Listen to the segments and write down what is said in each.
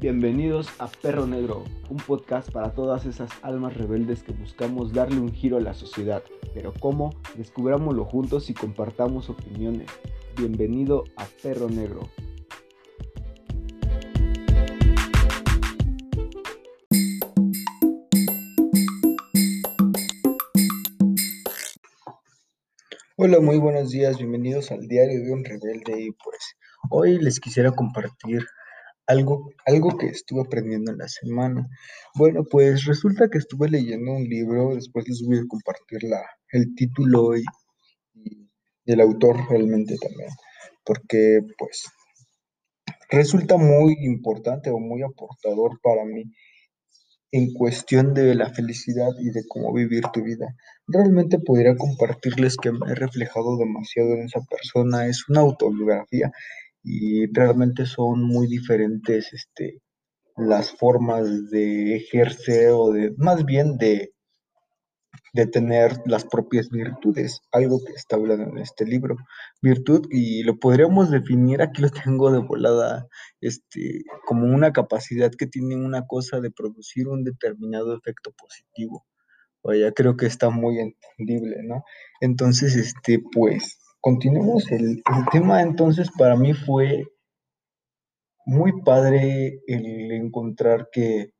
Bienvenidos a Perro Negro, un podcast para todas esas almas rebeldes que buscamos darle un giro a la sociedad. Pero ¿cómo? Descubrámoslo juntos y compartamos opiniones. Bienvenido a Perro Negro. Hola, muy buenos días, bienvenidos al diario de un rebelde y pues hoy les quisiera compartir algo, algo que estuve aprendiendo en la semana. Bueno, pues resulta que estuve leyendo un libro, después les voy a compartir la, el título y, y el autor realmente también, porque pues resulta muy importante o muy aportador para mí en cuestión de la felicidad y de cómo vivir tu vida. Realmente podría compartirles que me he reflejado demasiado en esa persona. Es una autobiografía y realmente son muy diferentes este, las formas de ejercer o de, más bien de de tener las propias virtudes, algo que está hablando en este libro. Virtud, y lo podríamos definir, aquí lo tengo de volada, este, como una capacidad que tiene una cosa de producir un determinado efecto positivo. Vaya, creo que está muy entendible, ¿no? Entonces, este, pues, continuemos. El, el tema entonces para mí fue muy padre el encontrar que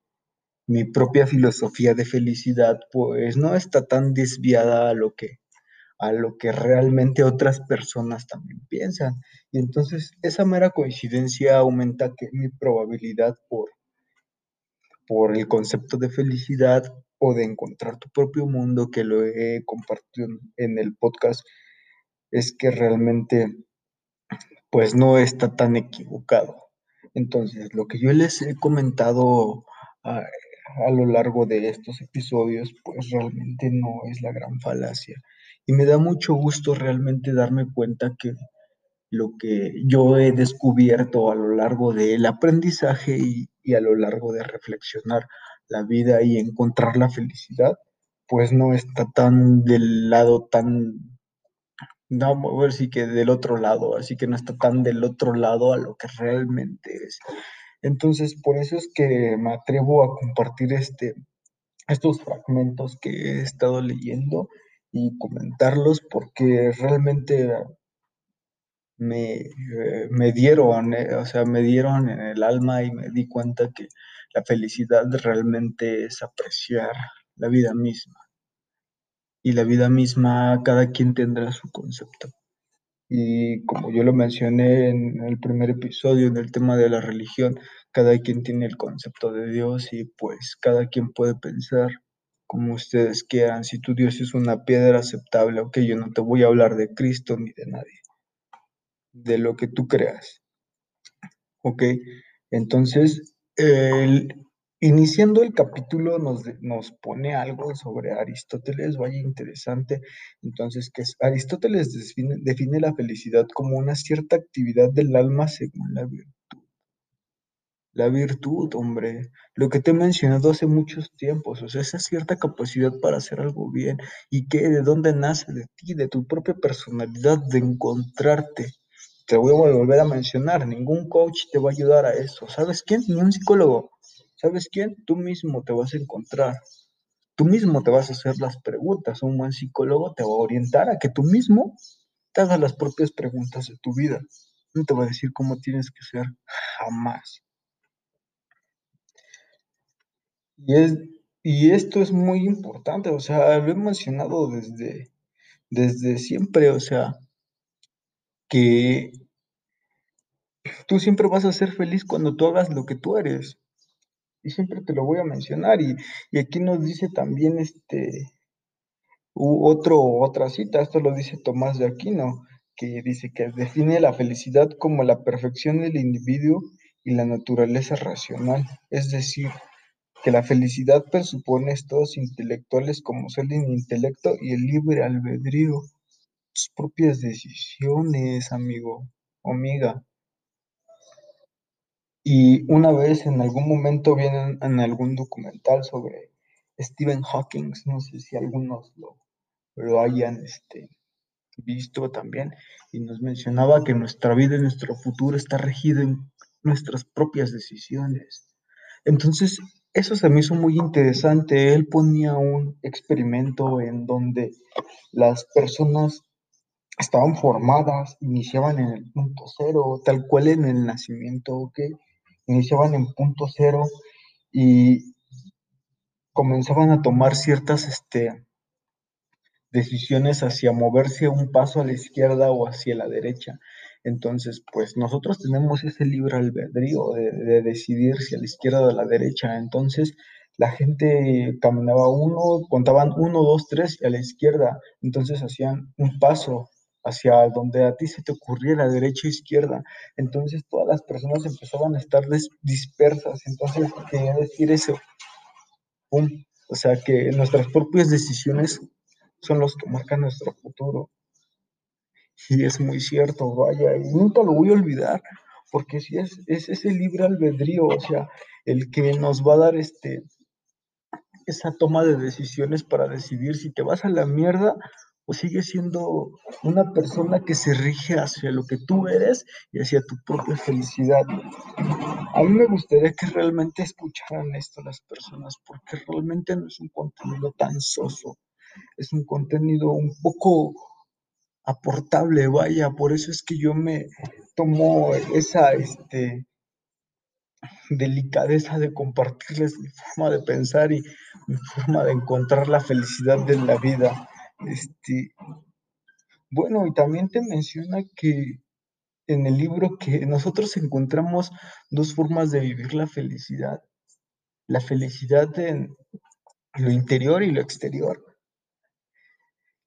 mi propia filosofía de felicidad, pues no está tan desviada a lo que, a lo que realmente otras personas también piensan. Y entonces esa mera coincidencia aumenta que mi probabilidad por, por el concepto de felicidad o de encontrar tu propio mundo, que lo he compartido en el podcast, es que realmente pues no está tan equivocado. Entonces, lo que yo les he comentado ah, a lo largo de estos episodios, pues realmente no es la gran falacia. Y me da mucho gusto realmente darme cuenta que lo que yo he descubierto a lo largo del aprendizaje y, y a lo largo de reflexionar la vida y encontrar la felicidad, pues no está tan del lado tan, no, ver si que del otro lado, así que no está tan del otro lado a lo que realmente es. Entonces, por eso es que me atrevo a compartir este, estos fragmentos que he estado leyendo y comentarlos porque realmente me, eh, me dieron, eh, o sea, me dieron en el alma y me di cuenta que la felicidad realmente es apreciar la vida misma. Y la vida misma, cada quien tendrá su concepto. Y como yo lo mencioné en el primer episodio, en el tema de la religión, cada quien tiene el concepto de Dios y pues cada quien puede pensar como ustedes quieran. Si tu Dios es una piedra aceptable, ok, yo no te voy a hablar de Cristo ni de nadie, de lo que tú creas. Ok, entonces el, Iniciando el capítulo nos, nos, pone algo sobre Aristóteles, vaya interesante. Entonces, que Aristóteles define, la felicidad como una cierta actividad del alma según la virtud. La virtud, hombre, lo que te he mencionado hace muchos tiempos, o sea, esa cierta capacidad para hacer algo bien y que de dónde nace de ti, de tu propia personalidad, de encontrarte. Te voy a volver a mencionar, ningún coach te va a ayudar a eso. ¿Sabes quién? Ni un psicólogo ¿Sabes quién? Tú mismo te vas a encontrar. Tú mismo te vas a hacer las preguntas. Un buen psicólogo te va a orientar a que tú mismo te hagas las propias preguntas de tu vida. No te va a decir cómo tienes que ser jamás. Y, es, y esto es muy importante, o sea, lo he mencionado desde, desde siempre, o sea, que tú siempre vas a ser feliz cuando tú hagas lo que tú eres y siempre te lo voy a mencionar. Y, y aquí nos dice también este otro, otra cita, esto lo dice Tomás de Aquino, que dice que define la felicidad como la perfección del individuo y la naturaleza racional. Es decir, que la felicidad presupone estados intelectuales como ser el intelecto y el libre albedrío, tus propias decisiones, amigo, amiga. Y una vez en algún momento vienen en algún documental sobre Stephen Hawking, no sé si algunos lo, lo hayan este, visto también, y nos mencionaba que nuestra vida y nuestro futuro está regido en nuestras propias decisiones. Entonces, eso se me hizo muy interesante. Él ponía un experimento en donde las personas estaban formadas, iniciaban en el punto cero, tal cual en el nacimiento, ¿ok? Iniciaban en punto cero y comenzaban a tomar ciertas este, decisiones hacia moverse un paso a la izquierda o hacia la derecha. Entonces, pues nosotros tenemos ese libre albedrío de, decidir si a la izquierda o a la derecha. Entonces, la gente caminaba uno, contaban uno, dos, tres y a la izquierda. Entonces hacían un paso hacia donde a ti se te ocurriera, derecha o izquierda. Entonces todas las personas empezaban a estar dispersas. Entonces, quería decir eso. O sea, que nuestras propias decisiones son los que marcan nuestro futuro. Y es muy cierto, vaya, y nunca lo voy a olvidar, porque si es, es ese libre albedrío, o sea, el que nos va a dar este, esa toma de decisiones para decidir si te vas a la mierda o siendo una persona que se rige hacia lo que tú eres y hacia tu propia felicidad. A mí me gustaría que realmente escucharan esto las personas, porque realmente no es un contenido tan soso, es un contenido un poco aportable, vaya, por eso es que yo me tomo esa este, delicadeza de compartirles mi forma de pensar y mi forma de encontrar la felicidad de la vida. Este, bueno, y también te menciona que en el libro que nosotros encontramos dos formas de vivir la felicidad. La felicidad en lo interior y lo exterior.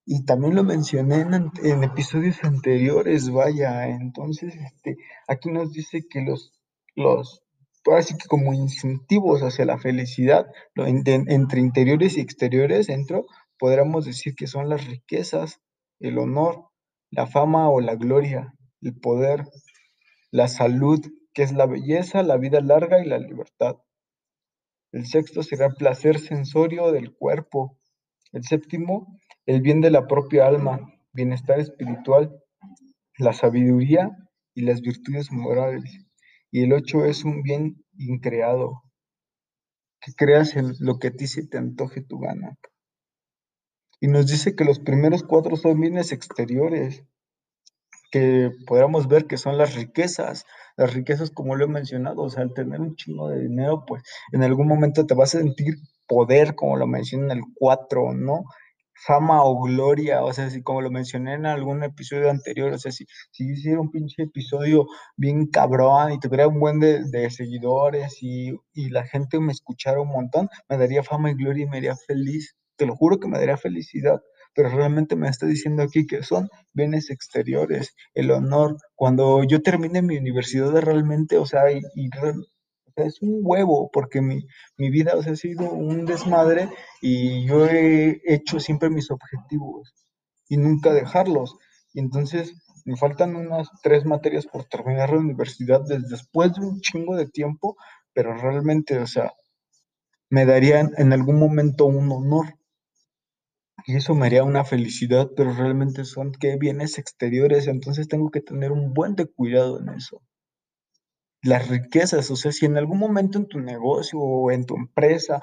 Y también lo mencioné en, episodios anteriores, vaya, entonces este, aquí nos dice que los, los, así que como incentivos hacia la felicidad, entre interiores y exteriores, dentro, podríamos decir que son las riquezas, el honor, la fama o la gloria, el poder, la salud, que es la belleza, la vida larga y la libertad. El sexto será el placer sensorio del cuerpo. El séptimo, el bien de la propia alma, bienestar espiritual, la sabiduría y las virtudes morales. Y el ocho es un bien increado, que creas en lo que a ti se te antoje tu gana. Y nos dice que los primeros cuatro son bienes exteriores, que podamos ver que son las riquezas, las riquezas como lo he mencionado, o sea, al tener un chingo de dinero, pues en algún momento te vas a sentir poder, como lo menciona en el 4, ¿no? fama o gloria, o sea, si como lo mencioné en algún episodio anterior, o sea, si, si hiciera un pinche episodio bien cabrón y tuviera un buen de, seguidores y, y, la gente me escuchara un montón, me daría fama y gloria y me haría feliz, te lo juro que me daría felicidad, pero realmente me está diciendo aquí que son bienes exteriores, el honor, cuando yo termine mi universidad realmente, o sea, y, es un huevo, porque mi, vida ha sido un desmadre y yo he hecho siempre mis objetivos y nunca dejarlos. Y entonces me faltan unas tres materias por terminar la universidad después de un chingo de tiempo, pero realmente, o sea, me darían en algún momento un honor. Y eso me haría una felicidad, pero realmente son que bienes exteriores, entonces tengo que tener un buen cuidado en eso las riquezas, o sea, si en algún momento en tu negocio o en tu empresa,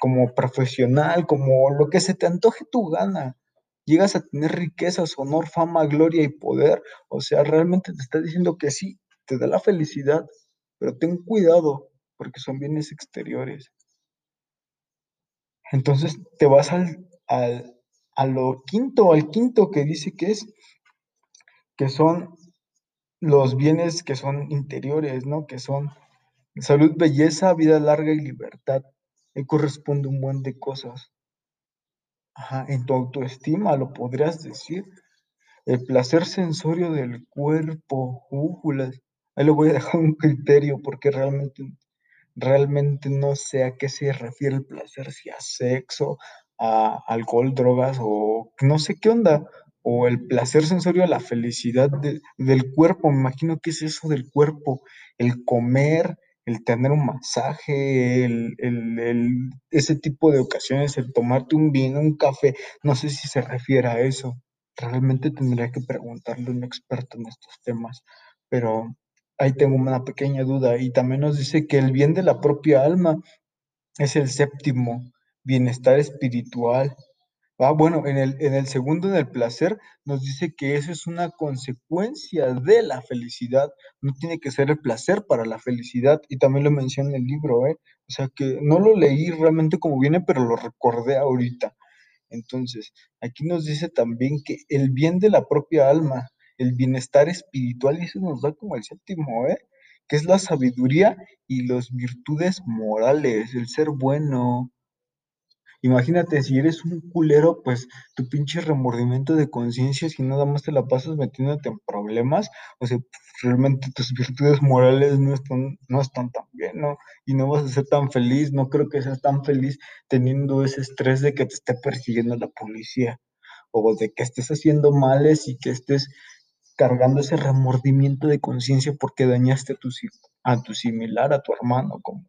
como profesional, como lo que se te antoje tu gana, llegas a tener riquezas, honor, fama, gloria y poder, o sea, realmente te está diciendo que sí, te da la felicidad, pero ten cuidado porque son bienes exteriores. Entonces te vas al, al, a lo quinto, al quinto que dice que es, que son los bienes que son interiores, ¿no? Que son salud, belleza, vida larga y libertad. Ahí corresponde un buen de cosas. Ajá, en tu autoestima lo podrías decir. El placer sensorio del cuerpo, újulas. Ahí lo voy a dejar un criterio porque realmente, realmente no sé a qué se refiere el placer, si a sexo, alcohol, drogas o no sé qué onda o el placer sensorio, la felicidad del cuerpo, me imagino que es eso del cuerpo, el comer, el tener un masaje, el, ese tipo de ocasiones, el tomarte un vino, un café, no sé si se refiere a eso. Realmente tendría que preguntarle a un experto en estos temas, pero ahí tengo una pequeña duda. Y también nos dice que el bien de la propia alma es el séptimo, bienestar espiritual. Ah, bueno, en el, en el segundo, en el placer, nos dice que eso es una consecuencia de la felicidad. No tiene que ser el placer para la felicidad. Y también lo menciona en el libro, ¿eh? O sea que no lo leí realmente como viene, pero lo recordé ahorita. Entonces, aquí nos dice también que el bien de la propia alma, el bienestar espiritual, y eso nos da como el séptimo, ¿eh? Que es la sabiduría y las virtudes morales, el ser bueno, Imagínate, si eres un culero, pues tu pinche remordimiento de conciencia, si nada más te la pasas metiéndote en problemas, o sea, realmente tus virtudes morales no están, no están tan bien, ¿no? Y no vas a ser tan feliz, no creo que seas tan feliz teniendo ese estrés de que te esté persiguiendo la policía, o de que estés haciendo males y que estés cargando ese remordimiento de conciencia porque dañaste a tu, a tu similar, a tu hermano, como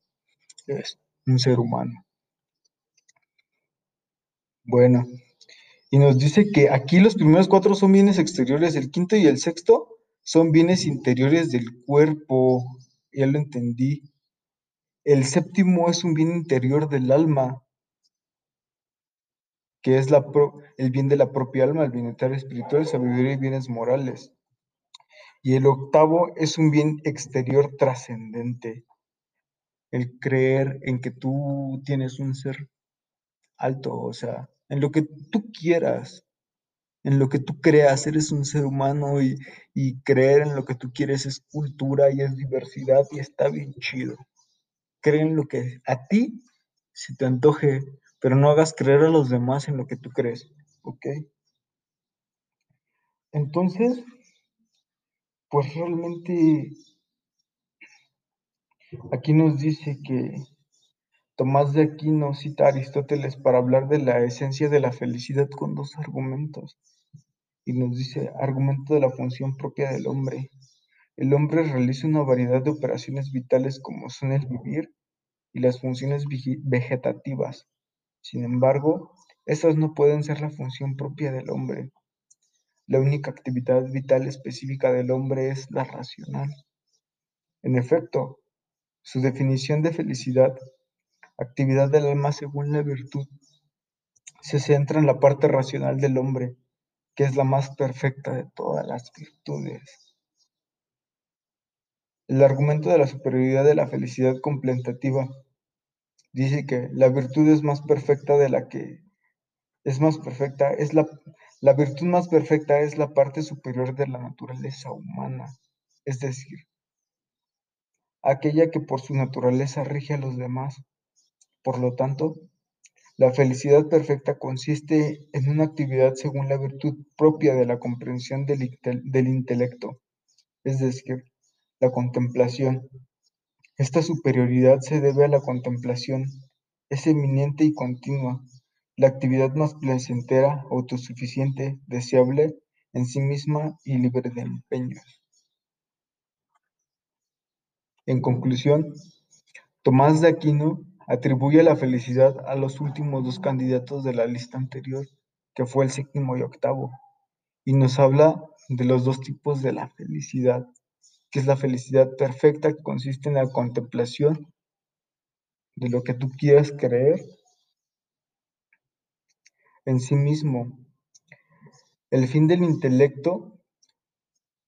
es un ser humano. Bueno, y nos dice que aquí los primeros cuatro son bienes exteriores, el quinto y el sexto son bienes interiores del cuerpo, ya lo entendí. El séptimo es un bien interior del alma, que es la el bien de la propia alma, el bienestar espiritual, sabiduría y bienes morales. Y el octavo es un bien exterior trascendente, el creer en que tú tienes un ser alto, o sea, en lo que tú quieras, en lo que tú creas, eres un ser humano y, creer en lo que tú quieres es cultura y es diversidad y está bien chido. Cree en lo que a ti se te antoje, pero no hagas creer a los demás en lo que tú crees, ¿ok? Entonces, pues realmente aquí nos dice que Tomás de Aquino cita a Aristóteles para hablar de la esencia de la felicidad con dos argumentos. Y nos dice, argumento de la función propia del hombre. El hombre realiza una variedad de operaciones vitales como son el vivir y las funciones vegetativas. Sin embargo, esas no pueden ser la función propia del hombre. La única actividad vital específica del hombre es la racional. En efecto, su definición de felicidad actividad del alma según la virtud, se centra en la parte racional del hombre, que es la más perfecta de todas las virtudes. El argumento de la superioridad de la felicidad contemplativa dice que la virtud es más perfecta de la que es más perfecta, es la, la virtud más perfecta es la parte superior de la naturaleza humana, es decir, aquella que por su naturaleza rige a los demás por lo tanto, la felicidad perfecta consiste en una actividad según la virtud propia de la comprensión del, intelecto, es decir, la contemplación. Esta superioridad se debe a la contemplación, es eminente y continua, la actividad más placentera, autosuficiente, deseable en sí misma y libre de empeños. En conclusión, Tomás de Aquino Atribuye la felicidad a los últimos dos candidatos de la lista anterior, que fue el séptimo y octavo, y nos habla de los dos tipos de la felicidad, que es la felicidad perfecta, que consiste en la contemplación de lo que tú quieras creer en sí mismo. El fin del intelecto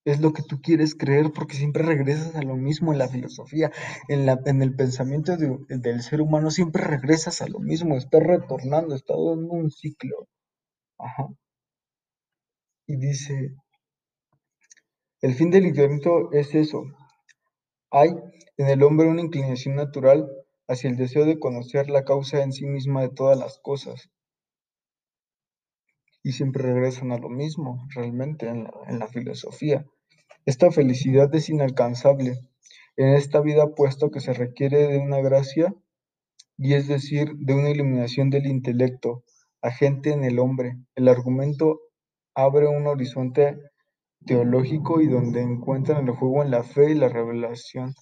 es lo que tú quieres creer porque siempre regresas a lo mismo en la filosofía, en, la, en el pensamiento del ser humano, siempre regresas a lo mismo, estás retornando, estás dando un ciclo. Ajá. Y dice, el fin del intelecto es eso. Hay en el hombre una inclinación natural hacia el deseo de conocer la causa en sí misma de todas las cosas. Y siempre regresan a lo mismo, realmente, en la, en la filosofía. Esta felicidad es inalcanzable en esta vida puesto que se requiere de una gracia, y es decir, de una iluminación del intelecto, agente en el hombre. El argumento abre un horizonte teológico y donde encuentran el juego en la fe y la revelación.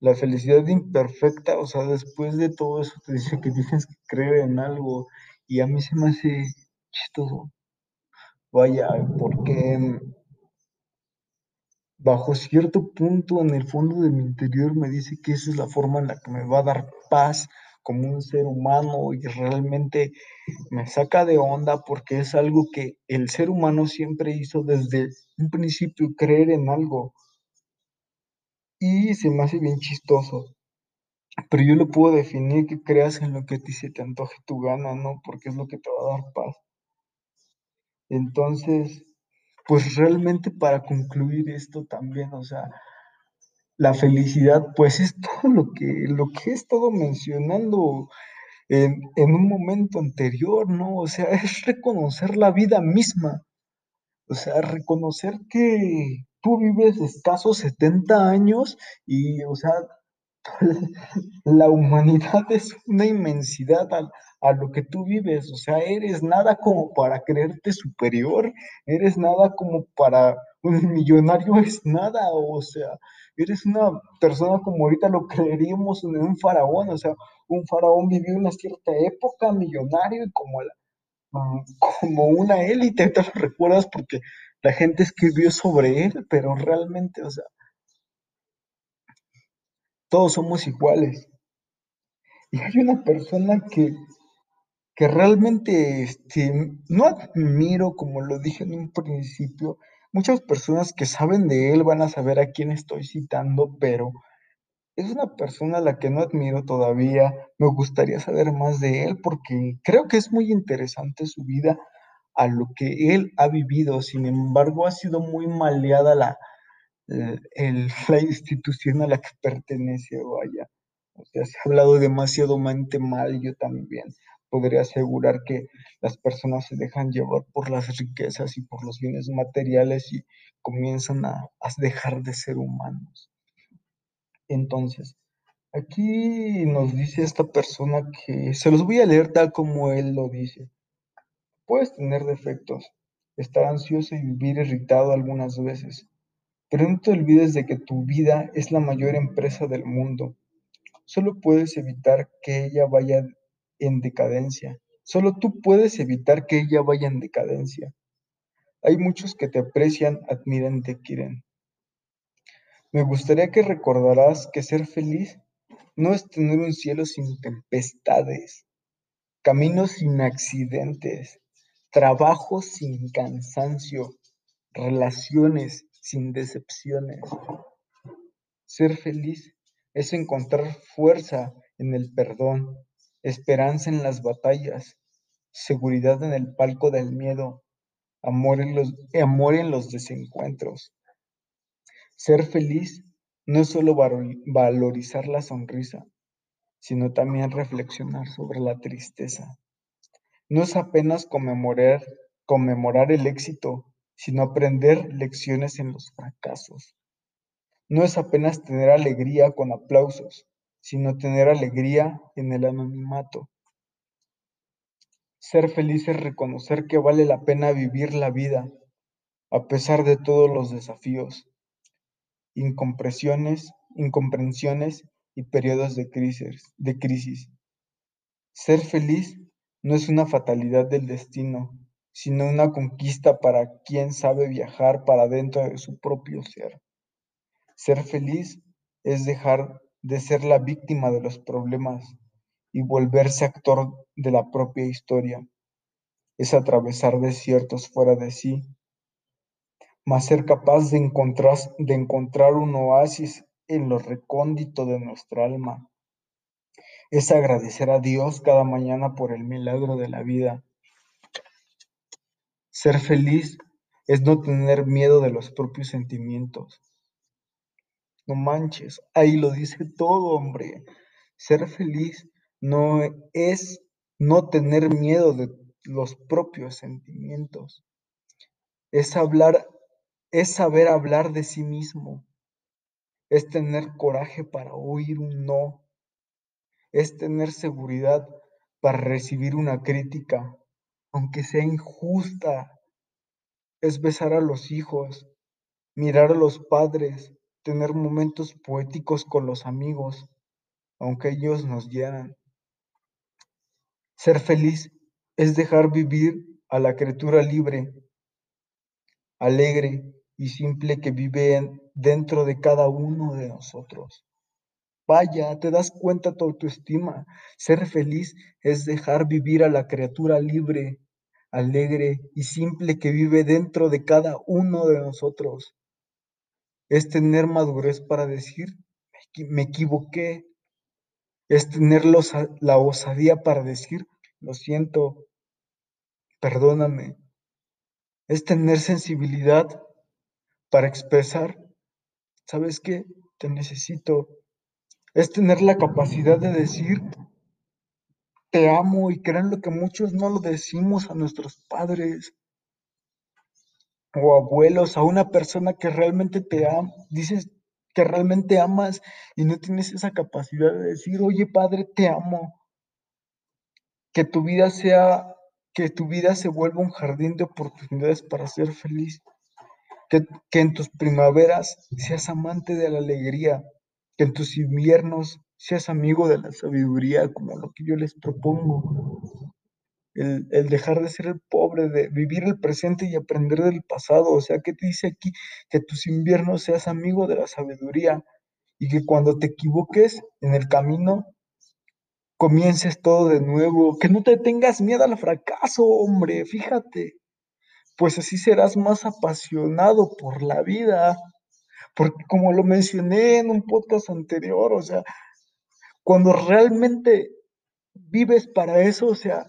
La felicidad imperfecta, o sea, después de todo eso te dice que tienes que creer en algo y a mí se me hace chistoso. Vaya, porque bajo cierto punto en el fondo de mi interior me dice que esa es la forma en la que me va a dar paz como un ser humano y realmente me saca de onda porque es algo que el ser humano siempre hizo desde un principio, creer en algo. Y se me hace bien chistoso. Pero yo lo puedo definir que creas en lo que a ti se te antoje tu gana, ¿no? Porque es lo que te va a dar paz. Entonces, pues realmente para concluir esto también, o sea, la felicidad, pues es todo lo que, lo que he estado mencionando en, en un momento anterior, ¿no? O sea, es reconocer la vida misma. O sea, reconocer que tú vives escasos 70 años y, o sea, la humanidad es una inmensidad a, a, lo que tú vives, o sea, eres nada como para creerte superior, eres nada como para un millonario es nada, o sea, eres una persona como ahorita lo creeríamos en un faraón, o sea, un faraón vivió una cierta época millonario y como, la, como una élite, te lo recuerdas porque la gente escribió sobre él, pero realmente, o sea, todos somos iguales. Y hay una persona que, que realmente este, no admiro, como lo dije en un principio. Muchas personas que saben de él van a saber a quién estoy citando, pero es una persona a la que no admiro todavía. Me gustaría saber más de él porque creo que es muy interesante su vida a lo que él ha vivido. Sin embargo, ha sido muy maleada la, el, la institución a la que pertenece, vaya. O sea, se ha hablado demasiado mal, yo también podría asegurar que las personas se dejan llevar por las riquezas y por los bienes materiales y comienzan a, dejar de ser humanos. Entonces, aquí nos dice esta persona que se los voy a leer tal como él lo dice. Puedes tener defectos, estar ansioso y vivir irritado algunas veces, pero no te olvides de que tu vida es la mayor empresa del mundo. Solo puedes evitar que ella vaya en decadencia. Solo tú puedes evitar que ella vaya en decadencia. Hay muchos que te aprecian, admiran te quieren. Me gustaría que recordarás que ser feliz no es tener un cielo sin tempestades, caminos sin accidentes, trabajo sin cansancio, relaciones sin decepciones. Ser feliz es encontrar fuerza en el perdón, esperanza en las batallas, seguridad en el palco del miedo, amor en los, amor en los desencuentros. Ser feliz no es solo valorizar la sonrisa, sino también reflexionar sobre la tristeza. No es apenas conmemorar, conmemorar el éxito, sino aprender lecciones en los fracasos. No es apenas tener alegría con aplausos, sino tener alegría en el anonimato. Ser feliz es reconocer que vale la pena vivir la vida, a pesar de todos los desafíos, incompresiones, incomprensiones y periodos de crisis, de crisis. Ser feliz no es una fatalidad del destino, sino una conquista para quien sabe viajar para dentro de su propio ser. Ser feliz es dejar de ser la víctima de los problemas y volverse actor de la propia historia. Es atravesar desiertos fuera de sí, más ser capaz de encontrar, de encontrar un oasis en lo recóndito de nuestra alma. Es agradecer a Dios cada mañana por el milagro de la vida ser feliz es no tener miedo de los propios sentimientos. No manches, ahí lo dice todo, hombre. Ser feliz no es no tener miedo de los propios sentimientos. Es hablar, es saber hablar de sí mismo. Es tener coraje para oír un no. Es tener seguridad para recibir una crítica aunque sea injusta, es besar a los hijos, mirar a los padres, tener momentos poéticos con los amigos, aunque ellos nos hieran. Ser feliz es dejar vivir a la criatura libre, alegre y simple que vive, dentro de cada uno de nosotros. Vaya, te das cuenta tu autoestima. Ser feliz es dejar vivir a la criatura libre, alegre y simple que vive dentro de cada uno de nosotros. Es tener madurez para decir, me equivoqué. Es tener la osadía para decir, lo siento, perdóname. Es tener sensibilidad para expresar, ¿sabes qué? Te necesito, es tener la capacidad de decir, te amo y lo que muchos no lo decimos a nuestros padres o abuelos, a una persona que realmente te ama, dices que realmente amas y no tienes esa capacidad de decir, oye padre, te amo. Que tu vida sea, que tu vida se vuelva un jardín de oportunidades para ser feliz. Que, que en tus primaveras seas amante de la alegría, que en tus inviernos seas amigo de la sabiduría, como lo que yo les propongo. El, dejar de ser el pobre, de vivir el presente y aprender del pasado. O sea, ¿qué te dice aquí? Que tus inviernos seas amigo de la sabiduría y que cuando te equivoques en el camino, comiences todo de nuevo. Que no te tengas miedo al fracaso, hombre, fíjate. Pues así serás más apasionado por la vida. Porque como lo mencioné en un podcast anterior, o sea, cuando realmente vives para eso, o sea,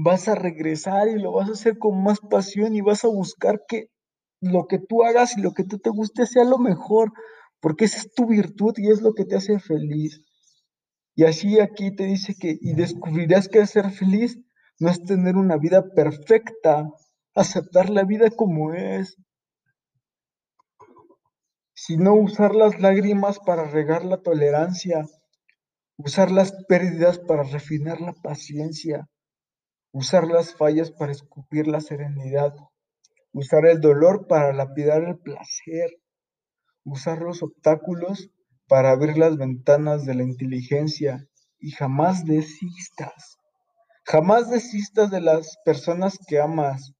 vas a regresar y lo vas a hacer con más pasión y vas a buscar que lo que tú hagas y lo que tú te guste sea lo mejor, porque esa es tu virtud y es lo que te hace feliz. Y así aquí te dice que, y descubrirás que ser feliz no es tener una vida perfecta, aceptar la vida como es, sino usar las lágrimas para regar la tolerancia, usar las pérdidas para refinar la paciencia, usar las fallas para escupir la serenidad, usar el dolor para lapidar el placer, usar los obstáculos para abrir las ventanas de la inteligencia y jamás desistas. Jamás desistas de las personas que amas.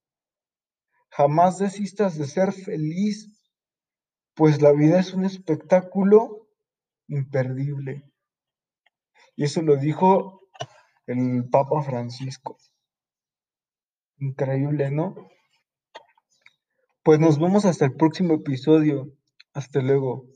Jamás desistas de ser feliz pues la vida es un espectáculo imperdible. Y eso lo dijo el Papa Francisco. Increíble, ¿no? Pues nos vemos hasta el próximo episodio. Hasta luego.